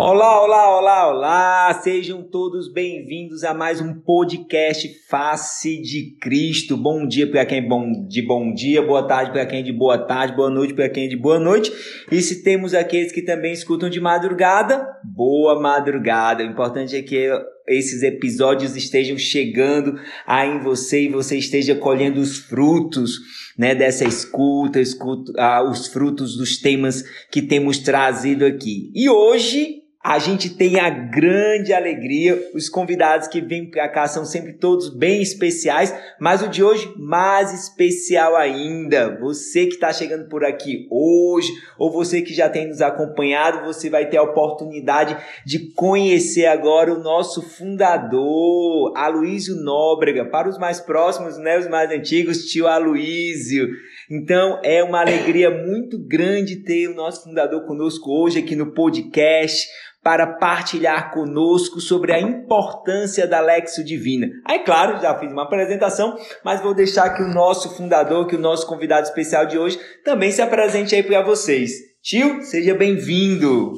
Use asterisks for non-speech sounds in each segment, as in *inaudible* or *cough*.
Olá, olá, olá, olá! Sejam todos bem-vindos a mais um podcast Face de Cristo. Bom dia para quem é bom de bom dia, boa tarde para quem é de boa tarde, boa noite para quem é de boa noite. E se temos aqueles que também escutam de madrugada, boa madrugada. O importante é que esses episódios estejam chegando aí em você e você esteja colhendo os frutos né, dessa escuta, escuta ah, os frutos dos temas que temos trazido aqui. E hoje a gente tem a grande alegria, os convidados que vêm para cá são sempre todos bem especiais, mas o de hoje mais especial ainda. Você que está chegando por aqui hoje, ou você que já tem nos acompanhado, você vai ter a oportunidade de conhecer agora o nosso fundador, Aloísio Nóbrega. Para os mais próximos, né, os mais antigos, tio Aloísio. Então é uma alegria muito grande ter o nosso fundador conosco hoje aqui no podcast para partilhar conosco sobre a importância da Lexo Divina. Aí, claro, já fiz uma apresentação, mas vou deixar que o nosso fundador, que o nosso convidado especial de hoje, também se apresente aí para vocês. Tio, seja bem-vindo.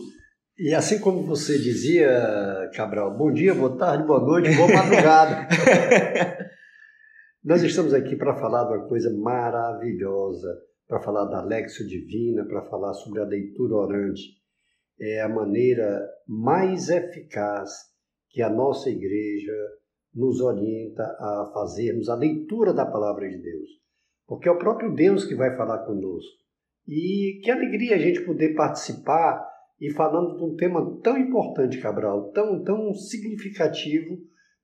E assim como você dizia, Cabral, bom dia, boa tarde, boa noite, boa madrugada. *laughs* Nós estamos aqui para falar de uma coisa maravilhosa, para falar da Lexo Divina, para falar sobre a leitura orante é a maneira mais eficaz que a nossa igreja nos orienta a fazermos a leitura da palavra de Deus. Porque é o próprio Deus que vai falar conosco. E que alegria a gente poder participar e falando de um tema tão importante, Cabral, tão, tão significativo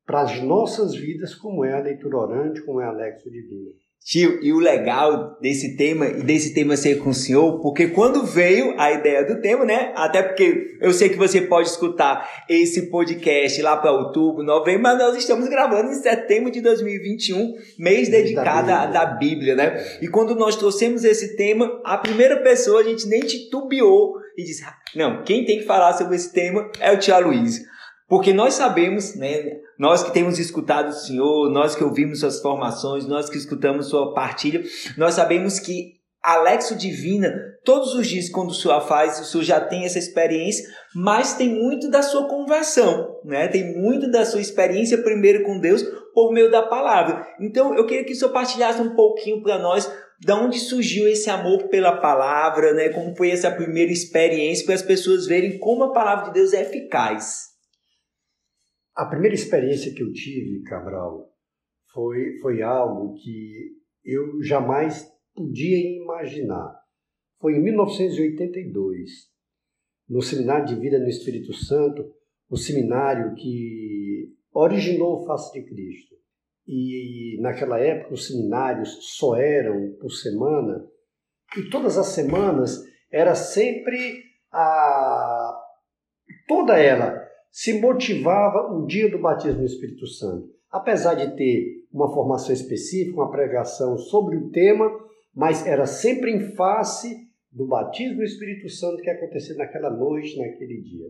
para as nossas vidas, como é a leitura orante, como é a Lexo Divina. Tio, e o legal desse tema e desse tema ser com o senhor, porque quando veio a ideia do tema, né? Até porque eu sei que você pode escutar esse podcast lá para outubro, novembro, mas nós estamos gravando em setembro de 2021, mês dedicado da Bíblia, da Bíblia né? E quando nós trouxemos esse tema, a primeira pessoa a gente nem titubeou e disse: ah, não, quem tem que falar sobre esse tema é o Tia Luiz. Porque nós sabemos, né, nós que temos escutado o Senhor, nós que ouvimos suas formações, nós que escutamos sua partilha, nós sabemos que a Lexo Divina, todos os dias quando o Senhor faz, o Senhor já tem essa experiência, mas tem muito da sua conversão, né? Tem muito da sua experiência primeiro com Deus por meio da palavra. Então, eu queria que o Senhor partilhasse um pouquinho para nós da onde surgiu esse amor pela palavra, né? Como foi essa primeira experiência para as pessoas verem como a palavra de Deus é eficaz. A primeira experiência que eu tive, Cabral, foi, foi algo que eu jamais podia imaginar. Foi em 1982, no Seminário de Vida no Espírito Santo, o seminário que originou o Face de Cristo. E naquela época os seminários só eram por semana, e todas as semanas era sempre a toda ela se motivava o dia do batismo no Espírito Santo. Apesar de ter uma formação específica, uma pregação sobre o tema, mas era sempre em face do batismo no Espírito Santo que acontecia naquela noite, naquele dia.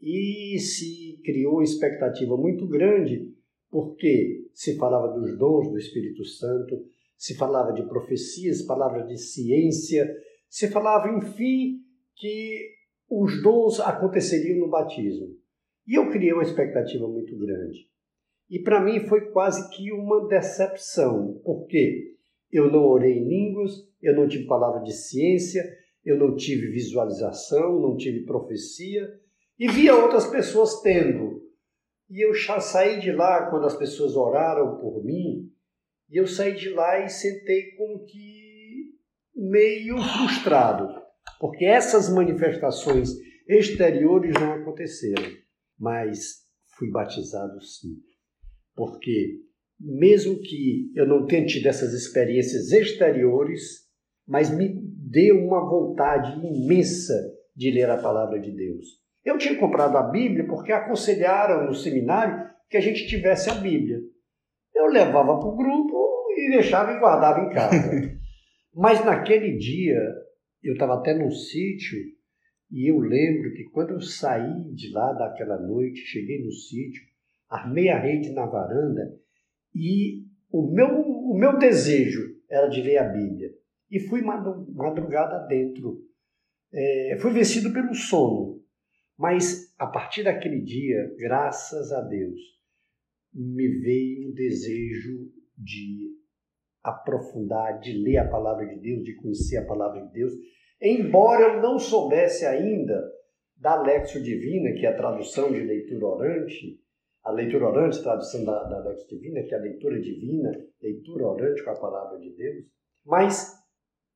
E se criou uma expectativa muito grande, porque se falava dos dons do Espírito Santo, se falava de profecias, palavras de ciência, se falava, enfim, que os dons aconteceriam no batismo. E eu criei uma expectativa muito grande. E para mim foi quase que uma decepção, porque eu não orei em línguas, eu não tive palavra de ciência, eu não tive visualização, não tive profecia, e via outras pessoas tendo. E eu já saí de lá quando as pessoas oraram por mim, e eu saí de lá e sentei como que meio frustrado, porque essas manifestações exteriores não aconteceram mas fui batizado sim. Porque, mesmo que eu não tenha tido essas experiências exteriores, mas me deu uma vontade imensa de ler a palavra de Deus. Eu tinha comprado a Bíblia porque aconselharam no seminário que a gente tivesse a Bíblia. Eu levava para o grupo e deixava e guardava em casa. *laughs* Mas naquele dia, eu estava até num sítio e eu lembro que quando eu saí de lá daquela noite, cheguei no sítio, armei a rede na varanda e o meu, o meu desejo era de ler a Bíblia. E fui madrugada dentro. É, fui vencido pelo sono. Mas a partir daquele dia, graças a Deus, me veio o desejo de aprofundar, de ler a palavra de Deus, de conhecer a palavra de Deus, embora eu não soubesse ainda da Lexio Divina, que é a tradução de leitura orante, a leitura orante, tradução da, da Lexio Divina, que é a leitura divina, leitura orante com a palavra de Deus, mas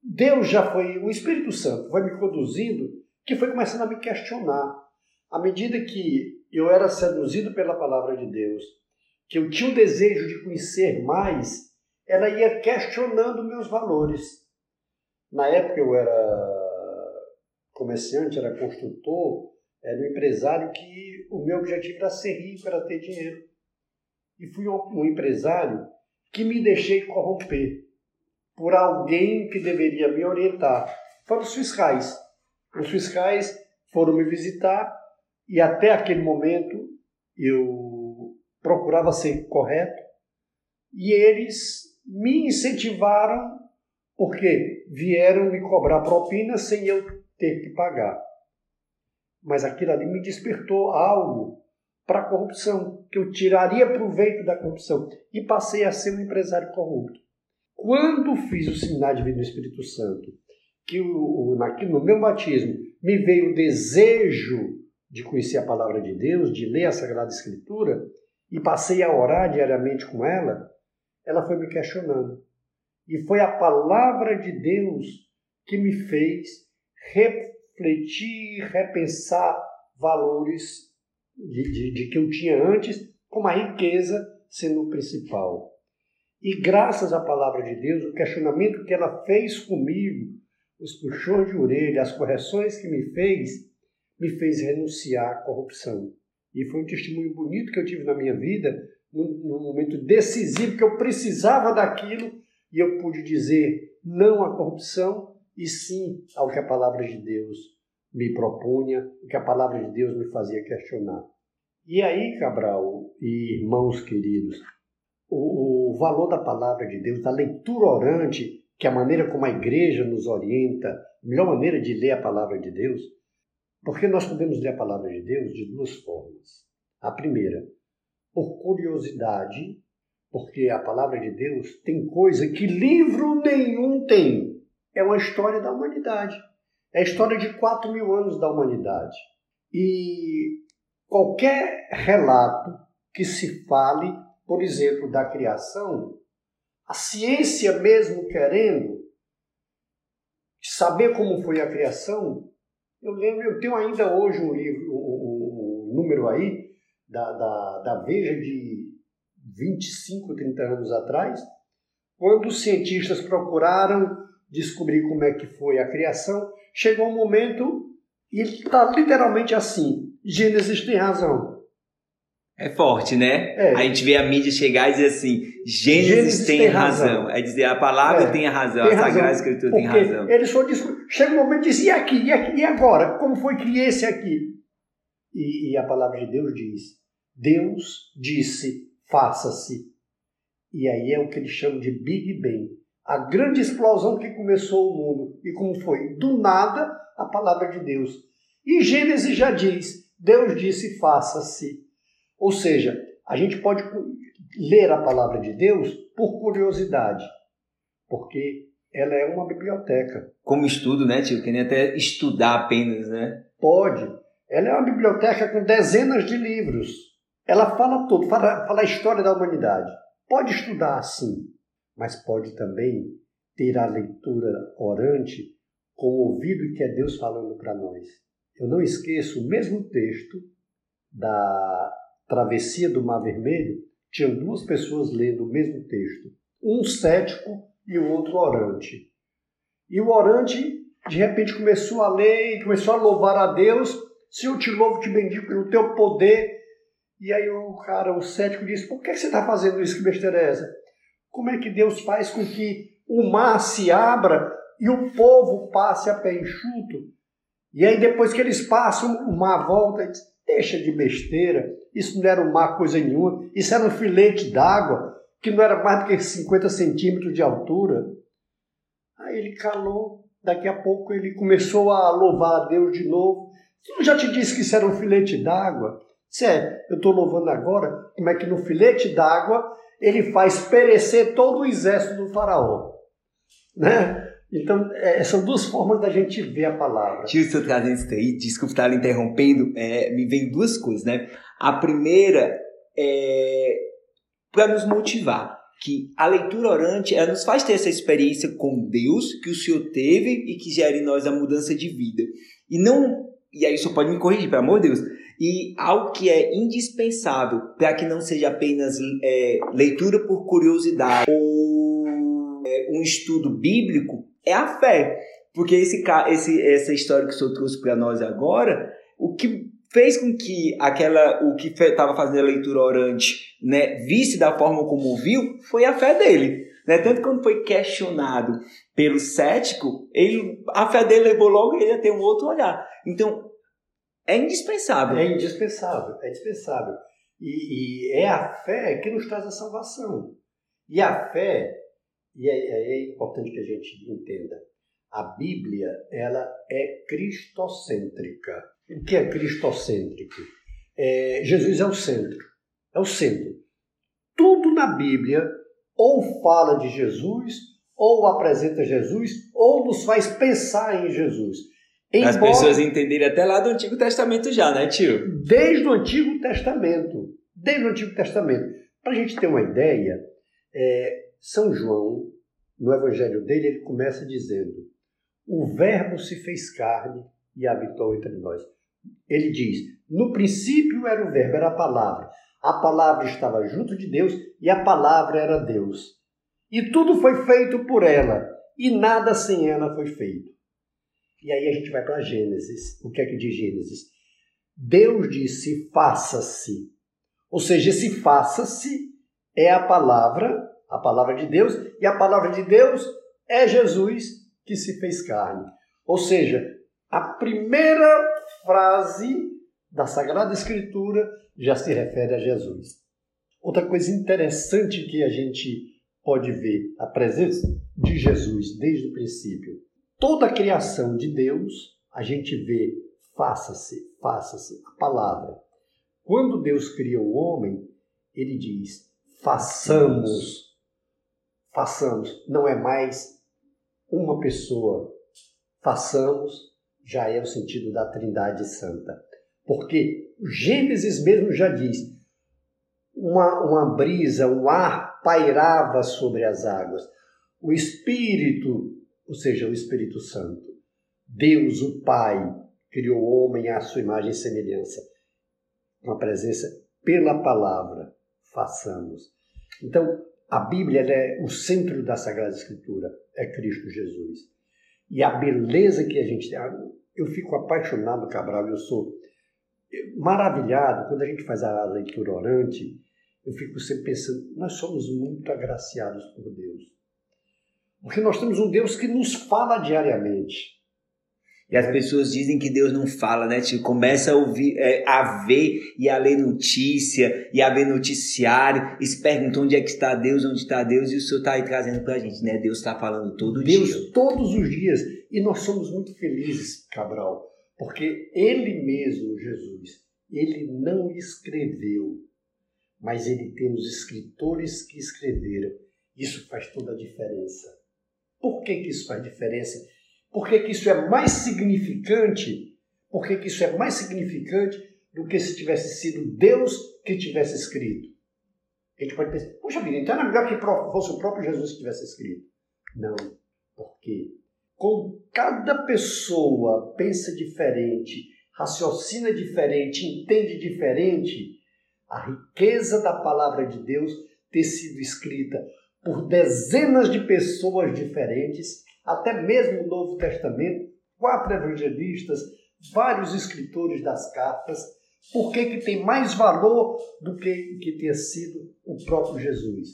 Deus já foi, o Espírito Santo foi me conduzindo, que foi começando a me questionar. À medida que eu era seduzido pela palavra de Deus, que eu tinha o desejo de conhecer mais, ela ia questionando meus valores. Na época eu era comerciante, era construtor, era um empresário que o meu objetivo era ser rico, era ter dinheiro. E fui um empresário que me deixei corromper por alguém que deveria me orientar. Foram os fiscais. Os fiscais foram me visitar e até aquele momento eu procurava ser correto e eles me incentivaram porque vieram me cobrar propina sem eu ter que pagar. Mas aquilo ali me despertou algo para a corrupção, que eu tiraria proveito da corrupção e passei a ser um empresário corrupto. Quando fiz o seminário de vida do Espírito Santo, que o, no meu batismo me veio o desejo de conhecer a palavra de Deus, de ler a Sagrada Escritura, e passei a orar diariamente com ela, ela foi me questionando. E foi a palavra de Deus que me fez refletir, repensar valores de, de, de que eu tinha antes, como a riqueza sendo o principal. E graças à palavra de Deus, o questionamento que ela fez comigo, os puxões de orelha, as correções que me fez, me fez renunciar à corrupção. E foi um testemunho bonito que eu tive na minha vida, num, momento decisivo que eu precisava daquilo e eu pude dizer não à corrupção e sim ao que a palavra de Deus me propunha, o que a palavra de Deus me fazia questionar. E aí, Cabral e irmãos queridos, o, o valor da palavra de Deus, da leitura orante, que é a maneira como a igreja nos orienta, a melhor maneira de ler a palavra de Deus, porque nós podemos ler a palavra de Deus de duas formas. A primeira, por curiosidade, porque a palavra de Deus tem coisa que livro nenhum tem. É uma história da humanidade. É a história de quatro mil anos da humanidade. E qualquer relato que se fale, por exemplo, da criação, a ciência mesmo querendo saber como foi a criação, eu lembro, eu tenho ainda hoje um livro, um, um número aí, da, da, da Veja de 25, 30 anos atrás, quando os cientistas procuraram descobrir como é que foi a criação, chegou um momento e está literalmente assim: Gênesis tem razão. É forte, né? É. A gente vê a mídia chegar e dizer assim: Gênesis, Gênesis tem, tem razão. razão. É dizer, a palavra é. tem a razão, tem a razão. Sagrada Escritura Porque tem razão. Eles foram Chega um momento e diz: e aqui, e aqui, e agora? Como foi que esse aqui? E, e a palavra de Deus diz: Deus disse, faça-se. E aí é o que eles chamam de Big Bang. A grande explosão que começou o mundo. E como foi? Do nada, a palavra de Deus. E Gênesis já diz: Deus disse, faça-se. Ou seja, a gente pode ler a palavra de Deus por curiosidade, porque ela é uma biblioteca. Como estudo, né, tio? Que nem até estudar apenas, né? Pode. Ela é uma biblioteca com dezenas de livros. Ela fala tudo, fala, fala a história da humanidade. Pode estudar assim, mas pode também ter a leitura orante com o ouvido que é Deus falando para nós. Eu não esqueço o mesmo texto da travessia do Mar Vermelho, tinham duas pessoas lendo o mesmo texto, um cético e o outro orante. E o orante, de repente, começou a ler e começou a louvar a Deus, Senhor, te louvo, te bendigo pelo teu poder. E aí o cara, o cético, diz: Por que você está fazendo isso? Que besteira é essa? Como é que Deus faz com que o mar se abra e o povo passe a pé enxuto? E aí, depois que eles passam, o mar volta e diz: Deixa de besteira, isso não era um mar coisa nenhuma, isso era um filete d'água que não era mais do que 50 centímetros de altura. Aí ele calou, daqui a pouco ele começou a louvar a Deus de novo. Eu já te disse que isso era um filete d'água. Se é, eu estou louvando agora, como é que no filete d'água ele faz perecer todo o exército do faraó. Né? Então, é, são duas formas da gente ver a palavra. Eu trazendo isso aí, desculpa estar interrompendo, é, me vem duas coisas, né? A primeira é para nos motivar, que a leitura orante ela nos faz ter essa experiência com Deus que o Senhor teve e que gera em nós a mudança de vida. E não, e aí Senhor pode me corrigir, pelo amor de Deus, e algo que é indispensável para que não seja apenas é, leitura por curiosidade ou é, um estudo bíblico, é a fé. Porque esse, esse, essa história que o senhor trouxe para nós agora, o que fez com que aquela o que estava fazendo a leitura orante né, visse da forma como viu foi a fé dele. Né? Tanto quando foi questionado pelo cético, ele, a fé dele levou logo ele a ter um outro olhar. Então, é indispensável. É indispensável, é indispensável. E, e é a fé que nos traz a salvação. E a fé, e é, é importante que a gente entenda, a Bíblia ela é cristocêntrica. O que é cristocêntrico? É, Jesus é o centro. É o centro. Tudo na Bíblia ou fala de Jesus, ou apresenta Jesus, ou nos faz pensar em Jesus. Embora, As pessoas entenderem até lá do Antigo Testamento já, né, tio? Desde o Antigo Testamento. Desde o Antigo Testamento. Para a gente ter uma ideia, é, São João, no Evangelho dele, ele começa dizendo: O Verbo se fez carne e habitou entre nós. Ele diz: No princípio era o Verbo, era a palavra. A palavra estava junto de Deus e a palavra era Deus. E tudo foi feito por ela, e nada sem ela foi feito. E aí a gente vai para Gênesis. O que é que diz Gênesis? Deus disse: faça-se. Ou seja, esse faça-se é a palavra, a palavra de Deus, e a palavra de Deus é Jesus que se fez carne. Ou seja, a primeira frase da Sagrada Escritura já se refere a Jesus. Outra coisa interessante que a gente pode ver a presença de Jesus desde o princípio toda a criação de Deus, a gente vê faça-se, faça-se, a palavra. Quando Deus cria o homem, ele diz façamos, façamos. Não é mais uma pessoa. Façamos já é o sentido da Trindade Santa. Porque Gênesis mesmo já diz: uma, uma brisa, um ar pairava sobre as águas. O Espírito ou seja, o Espírito Santo. Deus, o Pai, criou o homem à sua imagem e semelhança. Uma presença pela palavra, façamos. Então, a Bíblia é o centro da Sagrada Escritura, é Cristo Jesus. E a beleza que a gente tem, eu fico apaixonado, Cabral, eu sou maravilhado quando a gente faz a leitura orante, eu fico sempre pensando, nós somos muito agraciados por Deus. Porque nós temos um Deus que nos fala diariamente. E as pessoas dizem que Deus não fala, né? Tipo, começa a ouvir, é, a ver e a ler notícia e a ver noticiário e se perguntam onde é que está Deus, onde está Deus, e o Senhor está aí trazendo para a gente, né? Deus está falando todo Deus, dia. Deus todos os dias. E nós somos muito felizes, Cabral, porque Ele mesmo, Jesus, Ele não escreveu, mas Ele tem os escritores que escreveram. Isso faz toda a diferença. Por que, que isso faz diferença? Por que, que isso é mais significante? Por que, que isso é mais significante do que se tivesse sido Deus que tivesse escrito? A gente pode pensar, puxa vida, então era melhor que fosse o próprio Jesus que tivesse escrito. Não, porque como cada pessoa pensa diferente, raciocina diferente, entende diferente, a riqueza da palavra de Deus ter sido escrita por dezenas de pessoas diferentes, até mesmo no Novo Testamento, quatro evangelistas, vários escritores das cartas, por que, que tem mais valor do que que tenha sido o próprio Jesus?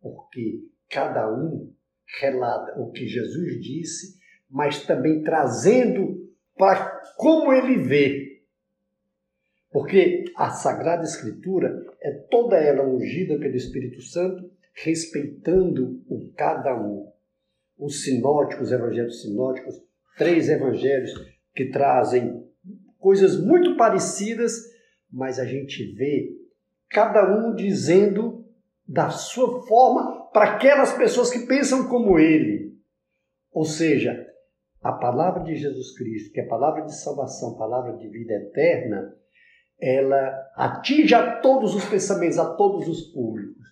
Porque cada um relata o que Jesus disse, mas também trazendo para como ele vê. Porque a Sagrada Escritura é toda ela ungida pelo Espírito Santo, respeitando o cada um. Os sinóticos, os evangelhos sinóticos, três evangelhos que trazem coisas muito parecidas, mas a gente vê cada um dizendo da sua forma para aquelas pessoas que pensam como ele. Ou seja, a palavra de Jesus Cristo, que é a palavra de salvação, palavra de vida eterna, ela atinge a todos os pensamentos, a todos os públicos.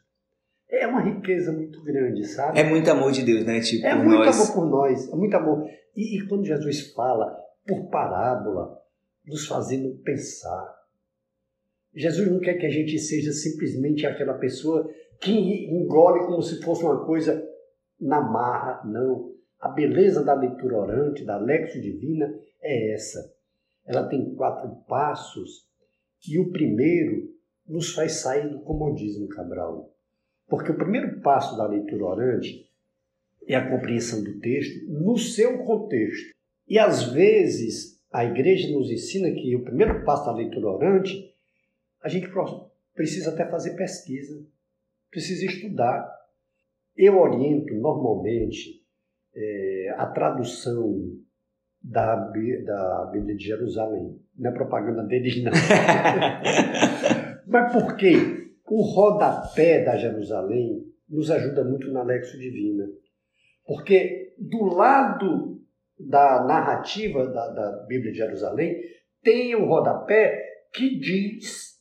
É uma riqueza muito grande, sabe? É muito amor de Deus, né? Tipo, é muito nós... amor por nós, é muito amor. E, e quando Jesus fala por parábola, nos fazendo pensar. Jesus não quer que a gente seja simplesmente aquela pessoa que engole como se fosse uma coisa na marra, não. A beleza da leitura orante, da Lexo Divina, é essa. Ela tem quatro passos e o primeiro nos faz sair do comodismo, Cabral. Porque o primeiro passo da leitura orante é a compreensão do texto no seu contexto. E às vezes a igreja nos ensina que o primeiro passo da leitura orante, a gente precisa até fazer pesquisa, precisa estudar. Eu oriento normalmente é, a tradução da, da Bíblia de Jerusalém. Não é propaganda deles, não. *laughs* Mas por quê? O rodapé da Jerusalém nos ajuda muito na Lexo Divina. Porque do lado da narrativa da, da Bíblia de Jerusalém tem o rodapé que diz,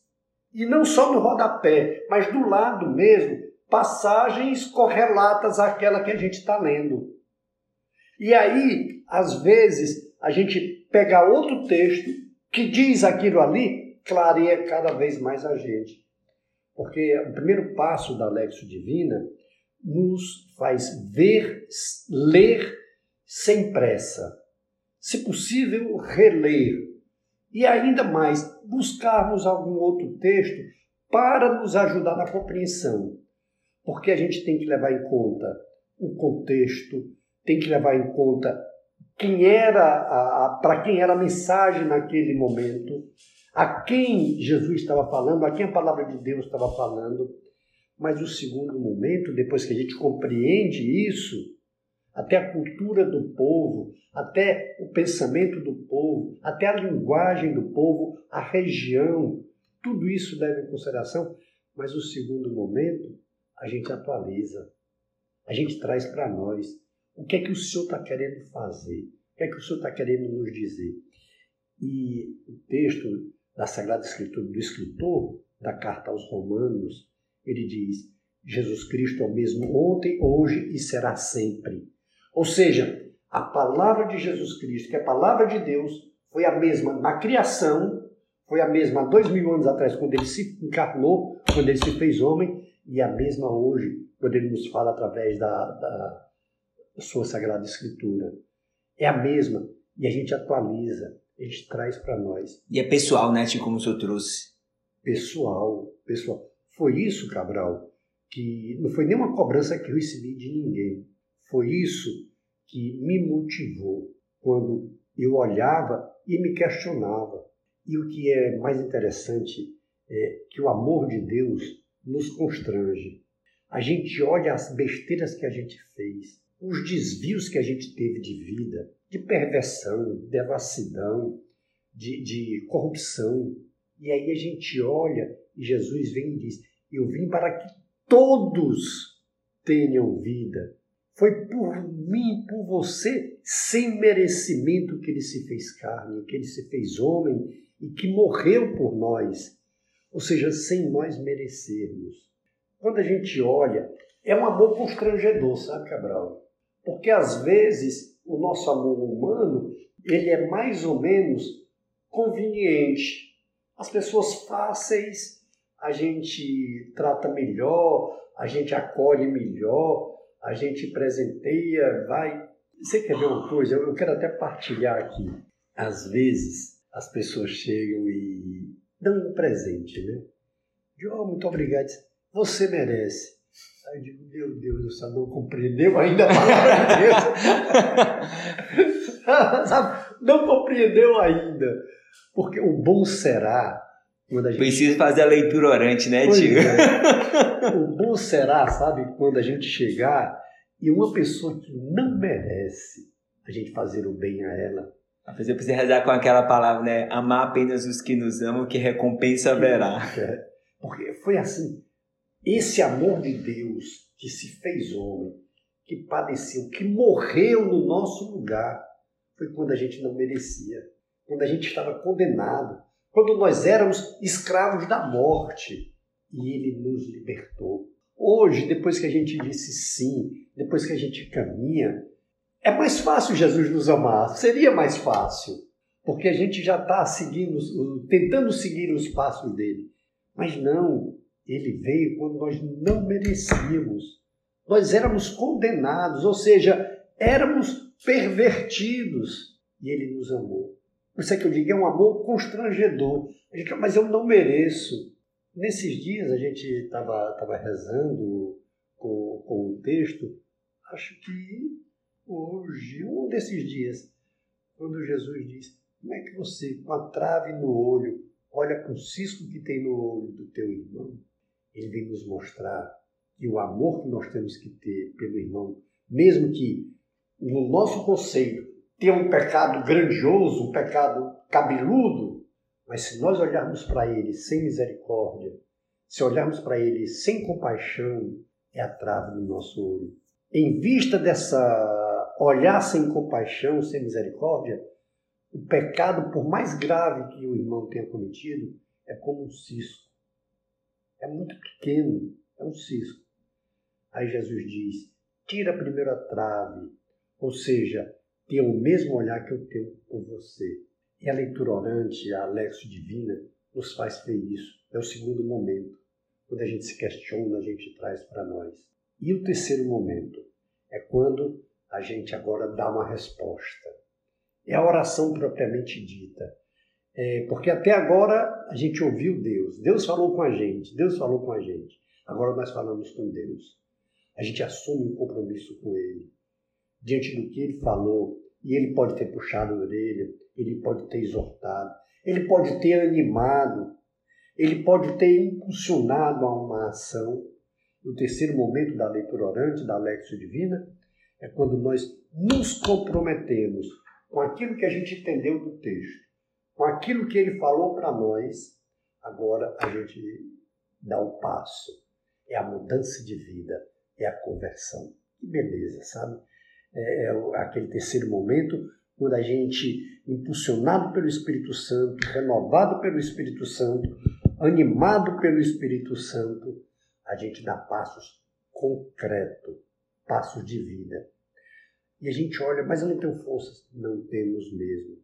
e não só no rodapé, mas do lado mesmo, passagens correlatas àquela que a gente está lendo. E aí, às vezes, a gente pega outro texto que diz aquilo ali, clareia cada vez mais a gente. Porque o primeiro passo da Lexo Divina nos faz ver, ler sem pressa. Se possível, reler. E ainda mais, buscarmos algum outro texto para nos ajudar na compreensão. Porque a gente tem que levar em conta o contexto, tem que levar em conta quem era para quem era a mensagem naquele momento, a quem Jesus estava falando, a quem a palavra de Deus estava falando. Mas o segundo momento, depois que a gente compreende isso, até a cultura do povo, até o pensamento do povo, até a linguagem do povo, a região, tudo isso leva em consideração. Mas o segundo momento, a gente atualiza, a gente traz para nós o que é que o Senhor está querendo fazer? O que é que o Senhor está querendo nos dizer? E o texto da Sagrada Escritura, do escritor da carta aos Romanos, ele diz: Jesus Cristo é o mesmo ontem, hoje e será sempre. Ou seja, a palavra de Jesus Cristo, que é a palavra de Deus, foi a mesma na criação, foi a mesma há dois mil anos atrás, quando ele se encarnou, quando ele se fez homem, e a mesma hoje, quando ele nos fala através da, da sua Sagrada Escritura. É a mesma e a gente atualiza, a gente traz para nós. E é pessoal, né, Como o senhor trouxe. Pessoal, pessoal. Foi isso, Cabral, que não foi nenhuma cobrança que eu recebi de ninguém. Foi isso que me motivou quando eu olhava e me questionava. E o que é mais interessante é que o amor de Deus nos constrange. A gente olha as besteiras que a gente fez, os desvios que a gente teve de vida, de perversão, de devassidão, de, de corrupção. E aí a gente olha e Jesus vem e diz: Eu vim para que todos tenham vida. Foi por mim, por você, sem merecimento que ele se fez carne, que ele se fez homem e que morreu por nós. Ou seja, sem nós merecermos. Quando a gente olha, é um amor constrangedor, sabe, Cabral? Porque às vezes o nosso amor humano ele é mais ou menos conveniente. As pessoas fáceis a gente trata melhor, a gente acolhe melhor, a gente presenteia, vai. Você quer ver uma coisa? Eu quero até partilhar aqui. às vezes as pessoas chegam e dão um presente, né? De, oh, muito obrigado, você merece. Aí eu digo, meu Deus céu, não compreendeu ainda a palavra de Deus. *laughs* Não compreendeu ainda. Porque o bom será quando a gente... Precisa fazer a leitura orante, né, tio? É. O bom será, sabe, quando a gente chegar e uma pessoa que não merece a gente fazer o bem a ela. A pessoa precisa rezar com aquela palavra, né? Amar apenas os que nos amam, que recompensa haverá. É. Porque foi assim. Esse amor de Deus que se fez homem, que padeceu, que morreu no nosso lugar, foi quando a gente não merecia, quando a gente estava condenado, quando nós éramos escravos da morte e ele nos libertou. Hoje, depois que a gente disse sim, depois que a gente caminha, é mais fácil Jesus nos amar, seria mais fácil, porque a gente já está seguindo, tentando seguir os passos dele. Mas não, ele veio quando nós não merecíamos. Nós éramos condenados, ou seja, éramos pervertidos. E ele nos amou. Por isso é que eu digo, é um amor constrangedor. A gente, mas eu não mereço. Nesses dias a gente estava tava rezando com, com o texto, acho que hoje, um desses dias, quando Jesus diz, como é que você, com a trave no olho, olha para o cisco que tem no olho do teu irmão? Ele vem nos mostrar que o amor que nós temos que ter pelo irmão, mesmo que no nosso conceito tenha um pecado grandioso, um pecado cabeludo, mas se nós olharmos para ele sem misericórdia, se olharmos para ele sem compaixão, é a trave do nosso olho. Em vista dessa olhar sem compaixão, sem misericórdia, o pecado, por mais grave que o irmão tenha cometido, é como um cisco. É muito pequeno, é um cisco. Aí Jesus diz: tira primeiro a trave, ou seja, tenha o mesmo olhar que eu tenho por você. E a leitura orante, a Lexo Divina, nos faz ver isso. É o segundo momento. Quando a gente se questiona, a gente traz para nós. E o terceiro momento é quando a gente agora dá uma resposta. É a oração propriamente dita. É, porque até agora a gente ouviu Deus. Deus falou com a gente. Deus falou com a gente. Agora nós falamos com Deus. A gente assume um compromisso com Ele. Diante do que Ele falou, e Ele pode ter puxado a orelha, Ele pode ter exortado, Ele pode ter animado, Ele pode ter impulsionado a uma ação. O terceiro momento da leitura orante, da Lexio Divina, é quando nós nos comprometemos com aquilo que a gente entendeu do texto, com aquilo que ele falou para nós, agora a gente dá o um passo. É a mudança de vida, é a conversão. Que beleza, sabe? É, é aquele terceiro momento quando a gente, impulsionado pelo Espírito Santo, renovado pelo Espírito Santo, animado pelo Espírito Santo, a gente dá passos concretos, passos de vida. E a gente olha, mas eu não tenho forças. Não temos mesmo.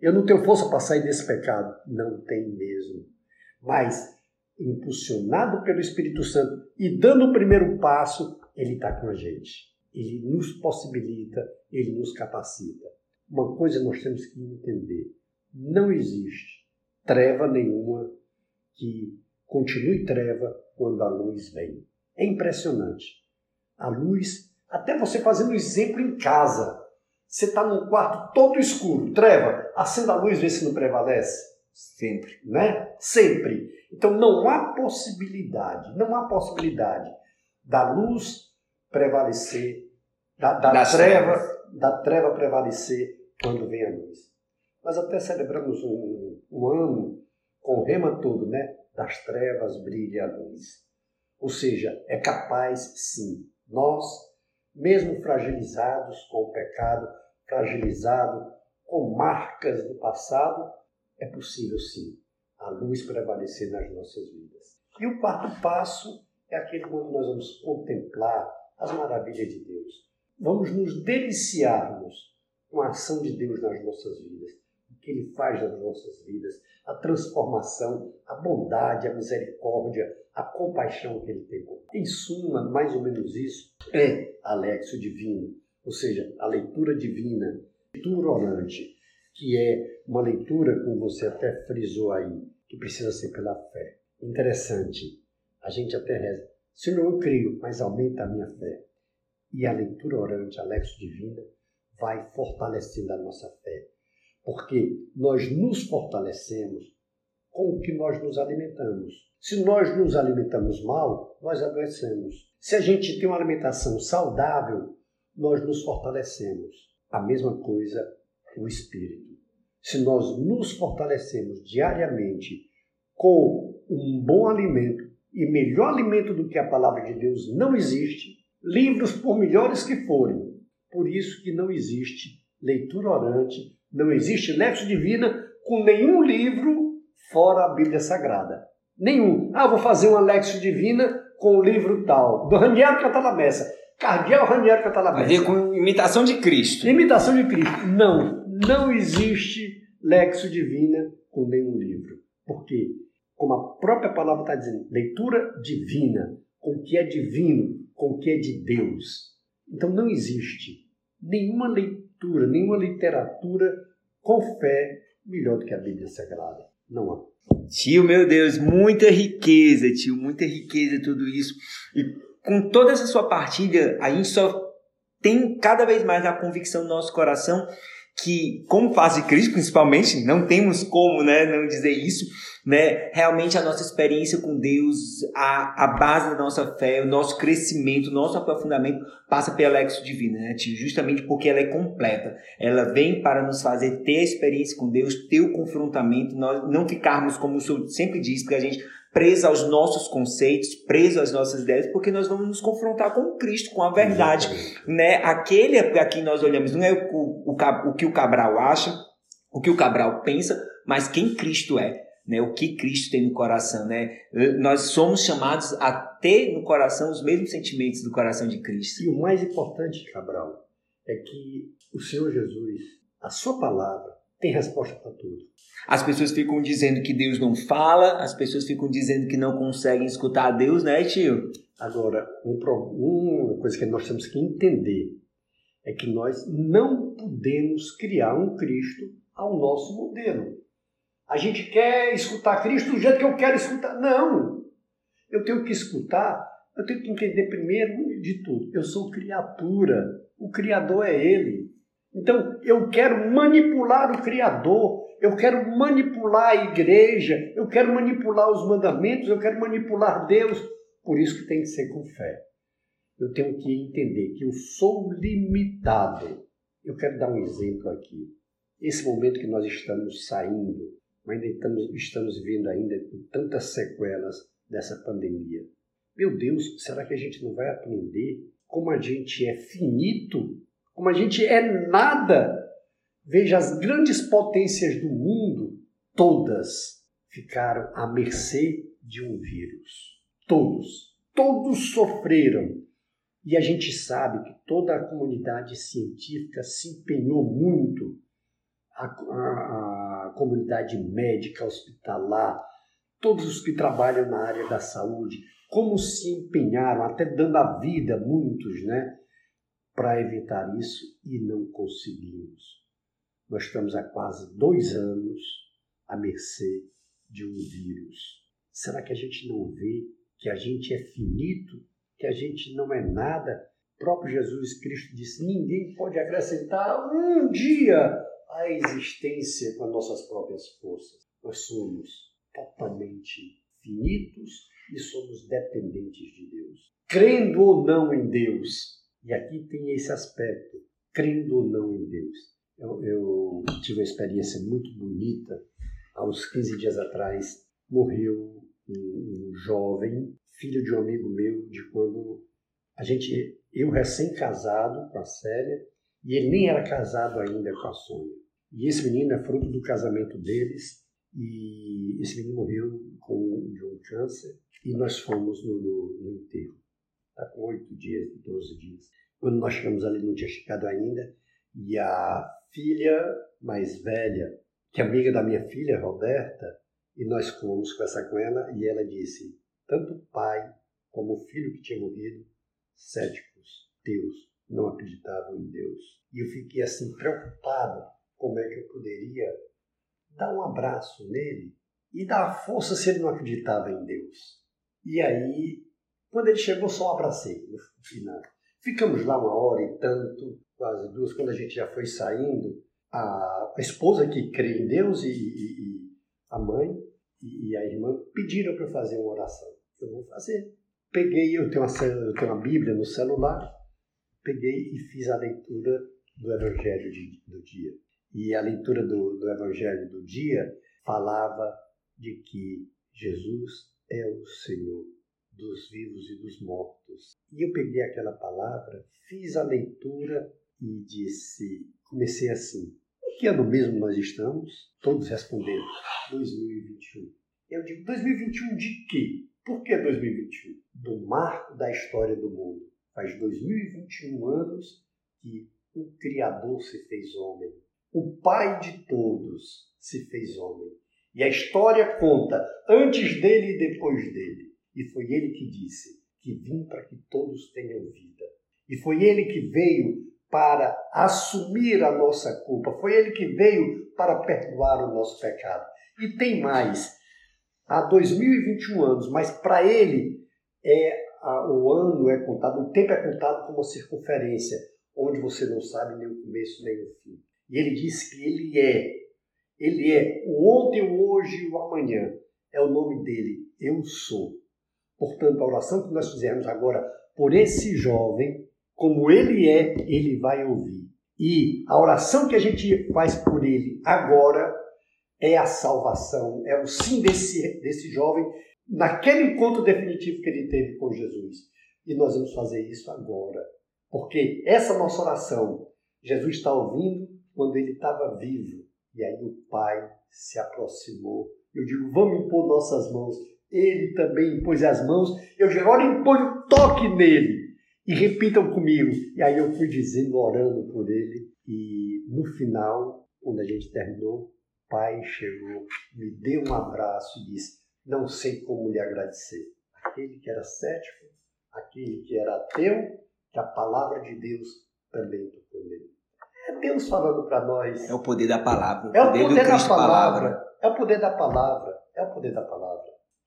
Eu não tenho força para sair desse pecado. Não tem mesmo. Mas, impulsionado pelo Espírito Santo e dando o primeiro passo, ele está com a gente. Ele nos possibilita, ele nos capacita. Uma coisa nós temos que entender: não existe treva nenhuma que continue treva quando a luz vem. É impressionante. A luz, até você fazendo exemplo em casa, você está num quarto todo escuro, treva, acenda a luz, vê se não prevalece. Sempre. Né? Sempre. Então não há possibilidade, não há possibilidade da luz prevalecer, da, da treva, da treva prevalecer quando vem a luz. Nós até celebramos um, um ano com o rema todo, né? Das trevas brilha a luz. Ou seja, é capaz sim, nós, mesmo fragilizados com o pecado, fragilizado com marcas do passado, é possível sim a luz prevalecer nas nossas vidas. E o quarto passo é aquele quando nós vamos contemplar as maravilhas de Deus. Vamos nos deliciarmos com a ação de Deus nas nossas vidas, o que Ele faz nas nossas vidas, a transformação, a bondade, a misericórdia, a compaixão que Ele tem. Em suma, mais ou menos isso é a Lexio Divino, ou seja, a leitura divina, leitura orante, que é uma leitura, como você até frisou aí, que precisa ser pela fé. Interessante. A gente até reza. Senhor, eu creio, mas aumenta a minha fé. E a leitura orante, a Lexo Divina, vai fortalecendo a nossa fé. Porque nós nos fortalecemos com o que nós nos alimentamos. Se nós nos alimentamos mal, nós adoecemos. Se a gente tem uma alimentação saudável, nós nos fortalecemos. A mesma coisa o espírito. Se nós nos fortalecemos diariamente com um bom alimento, e melhor alimento do que a palavra de Deus não existe, livros por melhores que forem. Por isso que não existe leitura orante, não existe lexo divina com nenhum livro fora a Bíblia Sagrada. Nenhum. Ah, vou fazer uma lexo divina com o livro tal, do Raniero Catalamessa. Cardeal Raniero Catalamessa. Vai com imitação de Cristo. Imitação de Cristo. Não, não existe lexo divina com nenhum livro. Por quê? Como a própria palavra está dizendo, leitura divina, com o que é divino, com o que é de Deus. Então não existe nenhuma leitura, nenhuma literatura com fé melhor do que a Bíblia Sagrada. Não há. Tio, meu Deus, muita riqueza, tio, muita riqueza tudo isso. E com toda essa sua partilha, a gente só tem cada vez mais a convicção no nosso coração que, como faz de Cristo, principalmente, não temos como né, não dizer isso, né? Realmente a nossa experiência com Deus, a, a base da nossa fé, o nosso crescimento, o nosso aprofundamento passa pela Lexo Divina, né, tio? Justamente porque ela é completa. Ela vem para nos fazer ter a experiência com Deus, ter o confrontamento, nós não ficarmos, como o senhor sempre diz, porque a gente preso aos nossos conceitos, preso às nossas ideias, porque nós vamos nos confrontar com Cristo, com a verdade, né? Aquele a quem nós olhamos não é o, o, o, que o Cabral acha, o que o Cabral pensa, mas quem Cristo é, né? O que Cristo tem no coração, né? Nós somos chamados a ter no coração os mesmos sentimentos do coração de Cristo. E o mais importante, Cabral, é que o Senhor Jesus, a sua palavra, tem resposta para tudo. As pessoas ficam dizendo que Deus não fala, as pessoas ficam dizendo que não conseguem escutar a Deus, né, tio? Agora, um, uma coisa que nós temos que entender é que nós não podemos criar um Cristo ao nosso modelo. A gente quer escutar Cristo do jeito que eu quero escutar. Não! Eu tenho que escutar, eu tenho que entender primeiro de tudo. Eu sou criatura, o Criador é Ele. Então, eu quero manipular o Criador, eu quero manipular a igreja, eu quero manipular os mandamentos, eu quero manipular Deus. Por isso que tem que ser com fé. Eu tenho que entender que eu sou limitado. Eu quero dar um exemplo aqui. Esse momento que nós estamos saindo, ainda estamos, estamos vendo ainda com tantas sequelas dessa pandemia. Meu Deus, será que a gente não vai aprender como a gente é finito como a gente é nada. Veja, as grandes potências do mundo, todas ficaram à mercê de um vírus. Todos. Todos sofreram. E a gente sabe que toda a comunidade científica se empenhou muito, a, a, a comunidade médica, hospitalar, todos os que trabalham na área da saúde, como se empenharam, até dando a vida, muitos, né? Para evitar isso e não conseguimos. Nós estamos há quase dois anos à mercê de um vírus. Será que a gente não vê que a gente é finito, que a gente não é nada? O próprio Jesus Cristo disse: ninguém pode acrescentar um dia à existência com as nossas próprias forças. Nós somos totalmente finitos e somos dependentes de Deus. Crendo ou não em Deus, e aqui tem esse aspecto, crendo ou não em Deus. Eu, eu tive uma experiência muito bonita. Há uns 15 dias atrás, morreu um, um jovem, filho de um amigo meu, de quando a gente, eu recém-casado com a Célia, e ele nem era casado ainda com a Sônia. E esse menino é fruto do casamento deles, e esse menino morreu com, de um câncer, e nós fomos no, no, no enterro com oito dias, doze dias. Quando nós chegamos ali, não tinha chegado ainda, e a filha mais velha, que é amiga da minha filha, Roberta, e nós fomos com ela, e ela disse, tanto o pai como o filho que tinha morrido, céticos, Deus, não acreditavam em Deus. E eu fiquei assim, preocupado como é que eu poderia dar um abraço nele e dar força se ele não acreditava em Deus. E aí, quando ele chegou, só abracei no final. Ficamos lá uma hora e tanto, quase duas, quando a gente já foi saindo, a, esposa que crê em Deus e, e, e a mãe e, e a irmã pediram para eu fazer uma oração. Eu vou fazer. Peguei, eu tenho, uma, eu tenho uma Bíblia no celular, peguei e fiz a leitura do Evangelho de, do dia. E a leitura do, do Evangelho do dia falava de que Jesus é o Senhor dos vivos e dos mortos. E eu peguei aquela palavra, fiz a leitura e disse, comecei assim: que ano mesmo nós estamos? Todos responderam: 2021. Eu digo: 2021 de quê? Por que 2021? Do marco da história do mundo. Faz 2021 anos que o Criador se fez homem. O Pai de todos se fez homem. E a história conta antes dele e depois dele. E foi ele que disse que vim para que todos tenham vida. E foi ele que veio para assumir a nossa culpa. Foi ele que veio para perdoar o nosso pecado. E tem mais. Há 2021 anos, mas para ele é o ano é contado, o tempo é contado como uma circunferência, onde você não sabe nem o começo nem o fim. E ele diz que ele é, ele é o ontem, o hoje e o amanhã. É o nome dele, eu sou. Portanto, a oração que nós fizemos agora por esse jovem como ele é, ele vai ouvir. E a oração que a gente faz por ele agora é a salvação, é o sim desse, desse jovem naquele encontro definitivo que ele teve com Jesus. E nós vamos fazer isso agora. Porque essa nossa oração, Jesus está ouvindo quando ele estava vivo. E aí o Pai se aproximou. Eu digo, vamos impor nossas mãos. Ele também impôs as mãos. Eu agora impõe o toque nele e repitam comigo. E aí eu fui dizendo, orando por ele, e no final, quando a gente terminou, o pai chegou, me deu um abraço e disse: Não sei como lhe agradecer. Aquele que era cético, aquele que era ateu, que a palavra de Deus também tocou nele. É Deus falando para nós. É o poder da palavra. é o poder da palavra, palavra. É o poder da palavra. É o poder da palavra.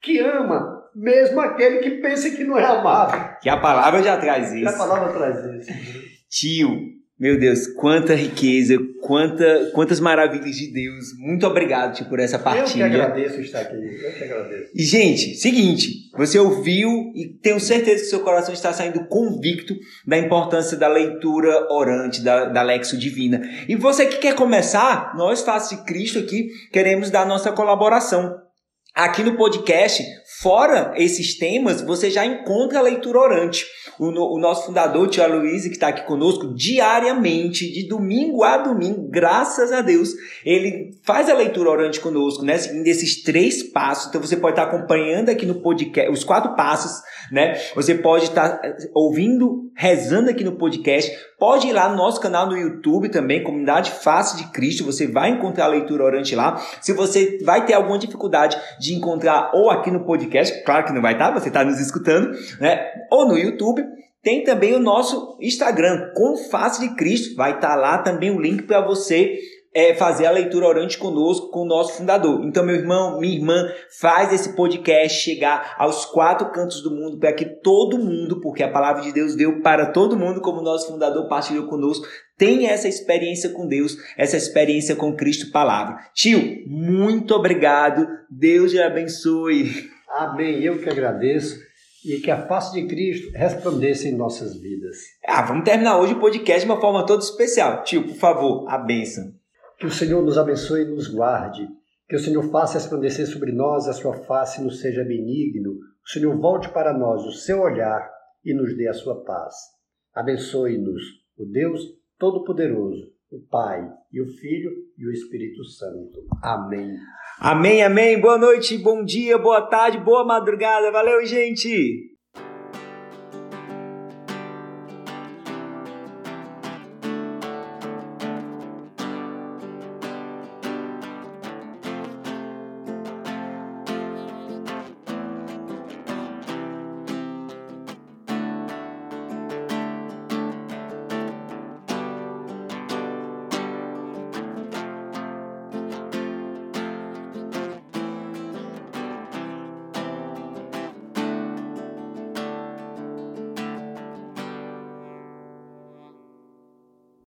Que ama mesmo aquele que pensa que não é amado. Que a palavra já traz isso. Que a palavra traz isso. Tio, meu Deus, quanta riqueza, quanta, quantas maravilhas de Deus. Muito obrigado, tio, por essa partilha. Eu que agradeço estar aqui. Eu que agradeço. E, gente, seguinte, você ouviu e tenho certeza que seu coração está saindo convicto da importância da leitura orante, da, da Lexo Divina. E você que quer começar, nós, Face de Cristo aqui, queremos dar nossa colaboração. Aqui no podcast, fora esses temas, você já encontra a leitura orante. O, no, o nosso fundador, Tia Luiz, que está aqui conosco, diariamente, de domingo a domingo, graças a Deus, ele faz a leitura orante conosco, né? Seguindo esses três passos. Então você pode estar acompanhando aqui no podcast, os quatro passos, né? Você pode estar ouvindo, rezando aqui no podcast. Pode ir lá no nosso canal no YouTube também, Comunidade Face de Cristo. Você vai encontrar a leitura orante lá. Se você vai ter alguma dificuldade de encontrar ou aqui no podcast, claro que não vai estar, você está nos escutando, né? Ou no YouTube. Tem também o nosso Instagram, com Face de Cristo. Vai estar lá também o link para você é, fazer a leitura orante conosco, com o nosso fundador. Então, meu irmão, minha irmã, faz esse podcast chegar aos quatro cantos do mundo para que todo mundo, porque a palavra de Deus deu para todo mundo, como o nosso fundador partilhou conosco, tenha essa experiência com Deus, essa experiência com Cristo Palavra. Tio, muito obrigado. Deus te abençoe. Amém. Eu que agradeço e que a face de Cristo resplandeça em nossas vidas. Ah, vamos terminar hoje o podcast de uma forma toda especial. Tio, por favor, a bênção. Que o Senhor nos abençoe e nos guarde. Que o Senhor faça resplandecer sobre nós a sua face e nos seja benigno. O Senhor volte para nós o seu olhar e nos dê a sua paz. Abençoe-nos, o Deus Todo-Poderoso, o Pai e o Filho e o Espírito Santo. Amém. Amém, amém. Boa noite, bom dia, boa tarde, boa madrugada. Valeu, gente!